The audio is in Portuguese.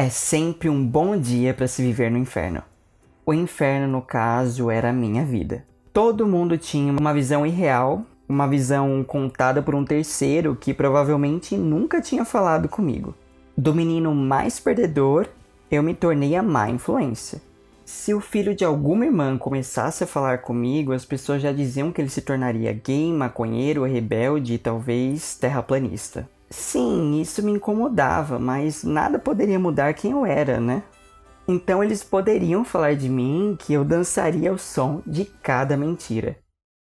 É sempre um bom dia para se viver no inferno. O inferno, no caso, era a minha vida. Todo mundo tinha uma visão irreal, uma visão contada por um terceiro que provavelmente nunca tinha falado comigo. Do menino mais perdedor, eu me tornei a má influência. Se o filho de alguma irmã começasse a falar comigo, as pessoas já diziam que ele se tornaria gay, maconheiro, rebelde e talvez terraplanista. Sim, isso me incomodava, mas nada poderia mudar quem eu era, né? Então eles poderiam falar de mim que eu dançaria ao som de cada mentira.